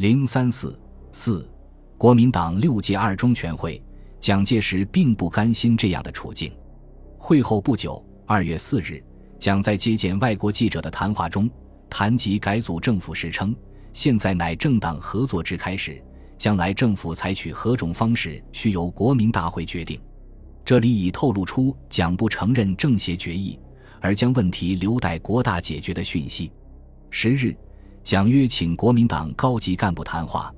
零三四四，国民党六届二中全会，蒋介石并不甘心这样的处境。会后不久，二月四日，蒋在接见外国记者的谈话中，谈及改组政府时称：“现在乃政党合作之开始，将来政府采取何种方式，需由国民大会决定。”这里已透露出蒋不承认政协决议，而将问题留待国大解决的讯息。十日，蒋约请国民党高级干部谈话，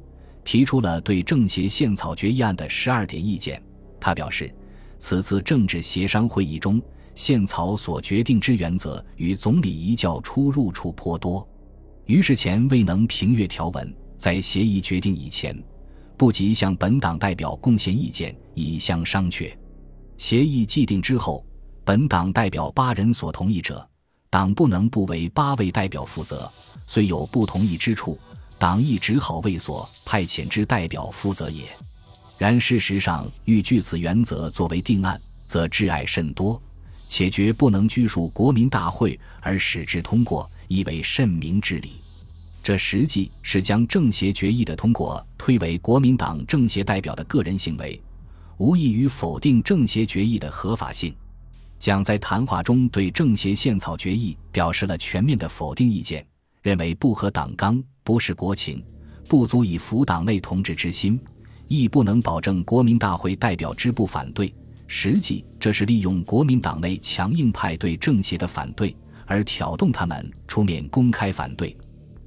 提出了对政协宪草决议案的十二点意见。他表示，此次政治协商会议中，宪草所决定之原则与总理遗教出入处颇多，于是前未能评阅条文，在协议决定以前，不及向本党代表贡献意见，以相商榷。协议既定之后，本党代表八人所同意者，党不能不为八位代表负责。虽有不同意之处，党亦只好为所派遣之代表负责也。然事实上，欲据此原则作为定案，则挚爱甚多，且绝不能拘束国民大会而使之通过，亦为甚明之理。这实际是将政协决议的通过推为国民党政协代表的个人行为。无异于否定政协决议的合法性。蒋在谈话中对政协宪草决议表示了全面的否定意见，认为不合党纲，不是国情，不足以服党内同志之心，亦不能保证国民大会代表之不反对。实际这是利用国民党内强硬派对政协的反对，而挑动他们出面公开反对。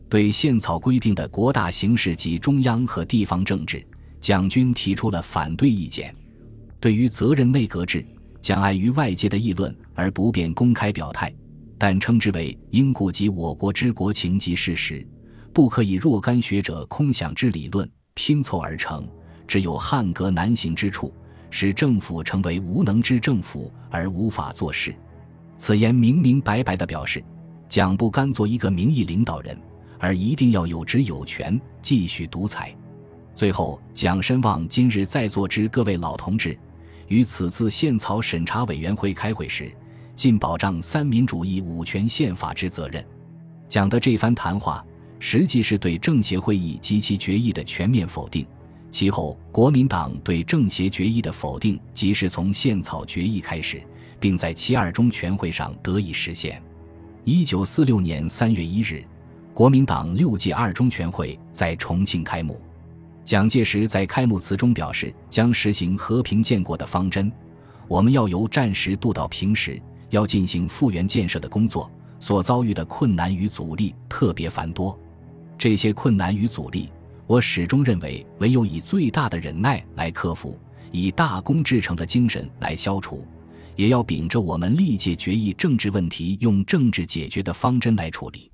对宪草规定的国大形势及中央和地方政治，蒋军提出了反对意见。对于责任内阁制，蒋碍于外界的议论而不便公开表态，但称之为应顾及我国之国情及事实，不可以若干学者空想之理论拼凑而成，只有汉格难行之处，使政府成为无能之政府而无法做事。此言明明白白地表示，蒋不甘做一个名义领导人，而一定要有职有权，继续独裁。最后，蒋深望今日在座之各位老同志。于此次宪草审查委员会开会时，尽保障三民主义五权宪法之责任。讲的这番谈话，实际是对政协会议及其决议的全面否定。其后，国民党对政协决议的否定，即是从宪草决议开始，并在其二中全会上得以实现。一九四六年三月一日，国民党六届二中全会在重庆开幕。蒋介石在开幕词中表示，将实行和平建国的方针。我们要由战时渡到平时，要进行复原建设的工作，所遭遇的困难与阻力特别繁多。这些困难与阻力，我始终认为，唯有以最大的忍耐来克服，以大功至成的精神来消除，也要秉着我们历届决议政治问题用政治解决的方针来处理。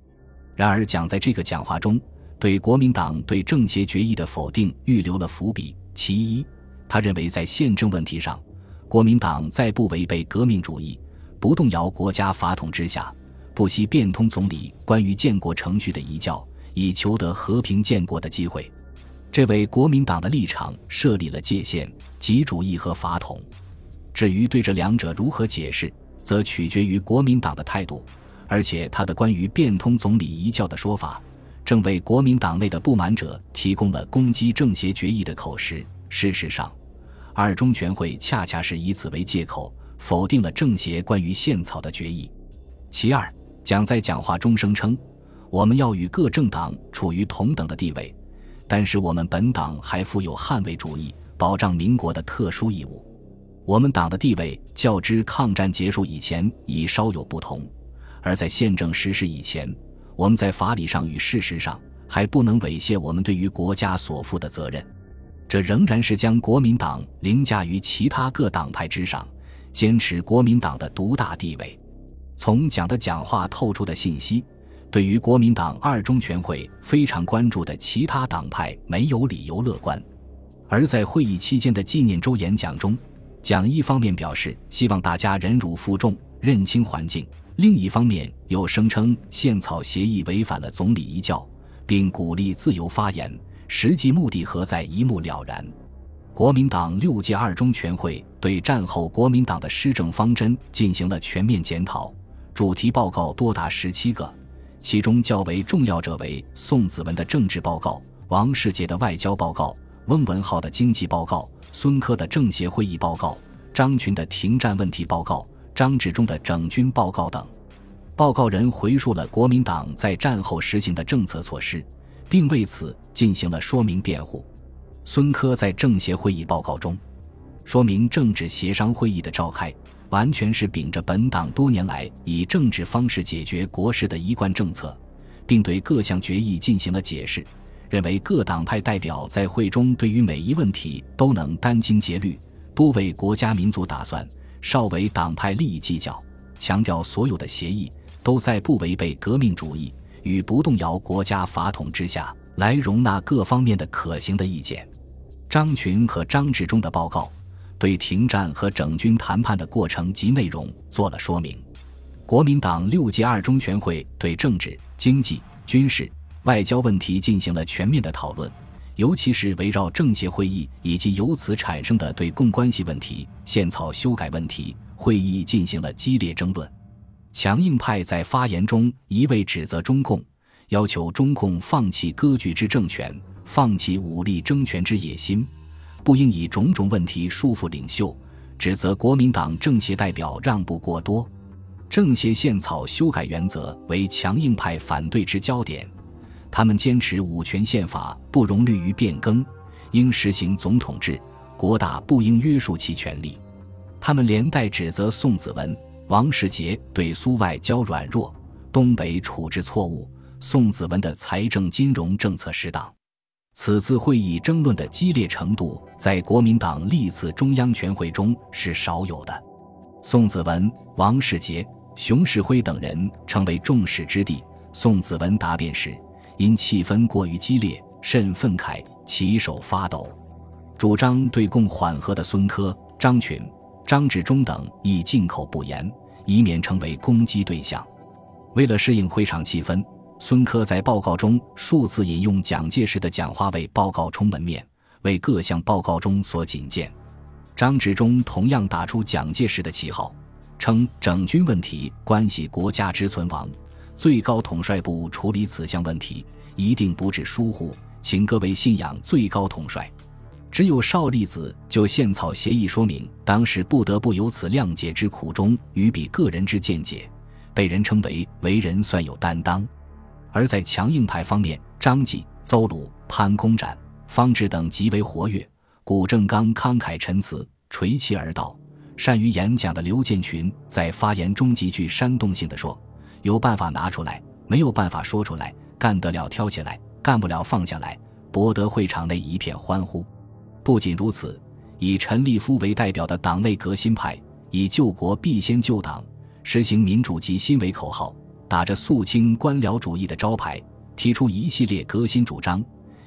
然而，蒋在这个讲话中。对国民党对政协决议的否定预留了伏笔。其一，他认为在宪政问题上，国民党在不违背革命主义、不动摇国家法统之下，不惜变通总理关于建国程序的遗教，以求得和平建国的机会。这为国民党的立场设立了界限，即主义和法统。至于对这两者如何解释，则取决于国民党的态度。而且他的关于变通总理遗教的说法。正为国民党内的不满者提供了攻击政协决议的口实。事实上，二中全会恰恰是以此为借口，否定了政协关于宪草的决议。其二，蒋在讲话中声称：“我们要与各政党处于同等的地位，但是我们本党还负有捍卫主义、保障民国的特殊义务。我们党的地位较之抗战结束以前已稍有不同，而在宪政实施以前。”我们在法理上与事实上还不能猥亵我们对于国家所负的责任，这仍然是将国民党凌驾于其他各党派之上，坚持国民党的独大地位。从蒋的讲话透出的信息，对于国民党二中全会非常关注的其他党派没有理由乐观。而在会议期间的纪念周演讲中，蒋一方面表示希望大家忍辱负重，认清环境。另一方面，又声称宪草协议违反了总理遗教，并鼓励自由发言，实际目的何在，一目了然。国民党六届二中全会对战后国民党的施政方针进行了全面检讨，主题报告多达十七个，其中较为重要者为宋子文的政治报告、王世杰的外交报告、翁文浩的经济报告、孙科的政协会议报告、张群的停战问题报告、张治中的整军报告等。报告人回述了国民党在战后实行的政策措施，并为此进行了说明辩护。孙科在政协会议报告中说明，政治协商会议的召开完全是秉着本党多年来以政治方式解决国事的一贯政策，并对各项决议进行了解释，认为各党派代表在会中对于每一问题都能殚精竭虑，多为国家民族打算，少为党派利益计较，强调所有的协议。都在不违背革命主义与不动摇国家法统之下来容纳各方面的可行的意见。张群和张治中的报告对停战和整军谈判的过程及内容做了说明。国民党六届二中全会对政治、经济、军事、外交问题进行了全面的讨论，尤其是围绕政协会议以及由此产生的对共关系问题、宪草修改问题，会议进行了激烈争论。强硬派在发言中一味指责中共，要求中共放弃割据之政权，放弃武力争权之野心，不应以种种问题束缚领袖，指责国民党政协代表让步过多。政协宪草修改原则为强硬派反对之焦点，他们坚持五权宪法不容虑于变更，应实行总统制，国大不应约束其权力。他们连带指责宋子文。王世杰对苏外交软弱，东北处置错误，宋子文的财政金融政策失当。此次会议争论的激烈程度，在国民党历次中央全会中是少有的。宋子文、王世杰、熊式辉等人成为众矢之的。宋子文答辩时，因气氛过于激烈，甚愤慨，起手发抖。主张对共缓和的孙科、张群、张治中等亦进口不言。以免成为攻击对象。为了适应会场气氛，孙科在报告中数次引用蒋介石的讲话为报告充门面，为各项报告中所仅见。张治中同样打出蒋介石的旗号，称整军问题关系国家之存亡，最高统帅部处理此项问题一定不致疏忽，请各位信仰最高统帅。只有少利子就献草协议说明，当时不得不由此谅解之苦衷与比个人之见解，被人称为为人算有担当。而在强硬派方面，张继、邹鲁、潘公展、方志等极为活跃；古正刚慷慨陈词，垂其而道，善于演讲的刘建群在发言中极具煽动性的说：“有办法拿出来，没有办法说出来，干得了挑起来，干不了放下来，博得会场内一片欢呼。”不仅如此，以陈立夫为代表的党内革新派，以救国必先救党、实行民主及新为口号，打着肃清官僚主义的招牌，提出一系列革新主张，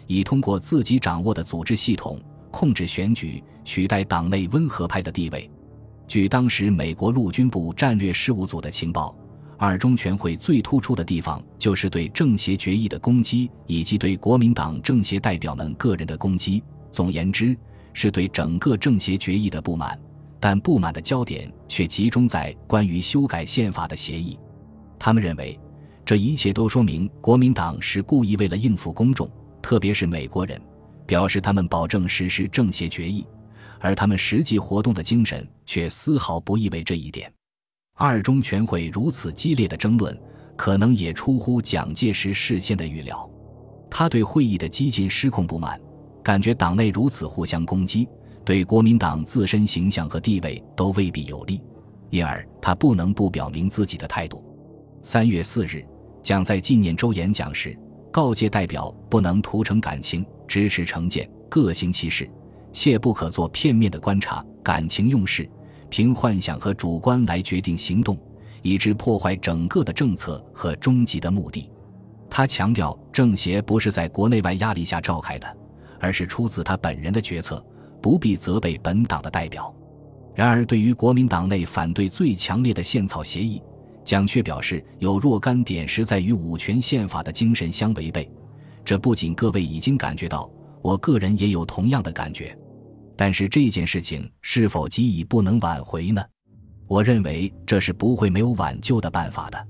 以通过自己掌握的组织系统控制选举，取代党内温和派的地位。据当时美国陆军部战略事务组的情报，二中全会最突出的地方就是对政协决议的攻击，以及对国民党政协代表们个人的攻击。总言之，是对整个政协决议的不满，但不满的焦点却集中在关于修改宪法的协议。他们认为，这一切都说明国民党是故意为了应付公众，特别是美国人，表示他们保证实施政协决议，而他们实际活动的精神却丝毫不意味这一点。二中全会如此激烈的争论，可能也出乎蒋介石事先的预料。他对会议的激进失控不满。感觉党内如此互相攻击，对国民党自身形象和地位都未必有利，因而他不能不表明自己的态度。三月四日，蒋在纪念周演讲时告诫代表，不能图成感情，支持成见，各行其事，切不可做片面的观察，感情用事，凭幻想和主观来决定行动，以致破坏整个的政策和终极的目的。他强调，政协不是在国内外压力下召开的。而是出自他本人的决策，不必责备本党的代表。然而，对于国民党内反对最强烈的宪草协议，蒋却表示有若干点实在与五权宪法的精神相违背。这不仅各位已经感觉到，我个人也有同样的感觉。但是这件事情是否即已不能挽回呢？我认为这是不会没有挽救的办法的。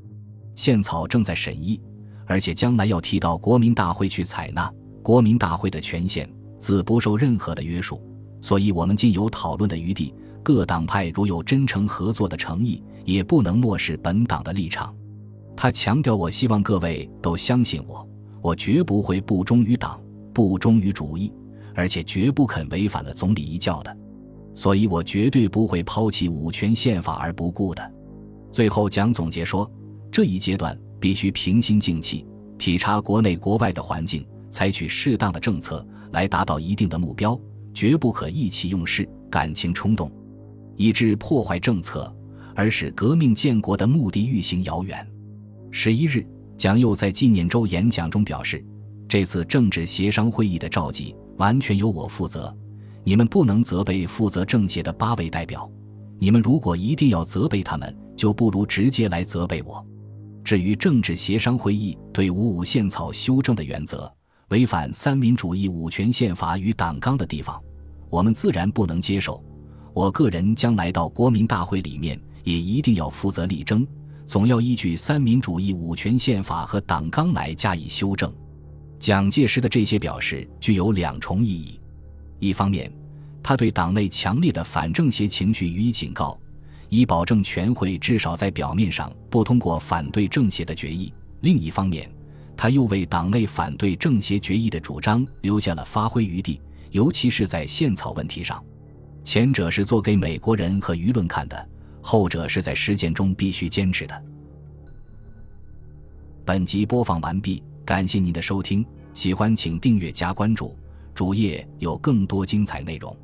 宪草正在审议，而且将来要提到国民大会去采纳。国民大会的权限自不受任何的约束，所以我们尽有讨论的余地。各党派如有真诚合作的诚意，也不能漠视本党的立场。他强调：“我希望各位都相信我，我绝不会不忠于党、不忠于主义，而且绝不肯违反了总理遗教的。所以我绝对不会抛弃五权宪法而不顾的。”最后蒋总结说：“这一阶段必须平心静气，体察国内国外的环境，采取适当的政策来达到一定的目标，绝不可意气用事、感情冲动。”以致破坏政策，而使革命建国的目的愈行遥远。十一日，蒋又在纪念周演讲中表示：“这次政治协商会议的召集完全由我负责，你们不能责备负责政协的八位代表。你们如果一定要责备他们，就不如直接来责备我。至于政治协商会议对五五宪草修正的原则违反三民主义五权宪法与党纲的地方，我们自然不能接受。”我个人将来到国民大会里面，也一定要负责力争，总要依据三民主义五权宪法和党纲来加以修正。蒋介石的这些表示具有两重意义：一方面，他对党内强烈的反政协情绪予以警告，以保证全会至少在表面上不通过反对政协的决议；另一方面，他又为党内反对政协决议的主张留下了发挥余地，尤其是在宪草问题上。前者是做给美国人和舆论看的，后者是在实践中必须坚持的。本集播放完毕，感谢您的收听，喜欢请订阅加关注，主页有更多精彩内容。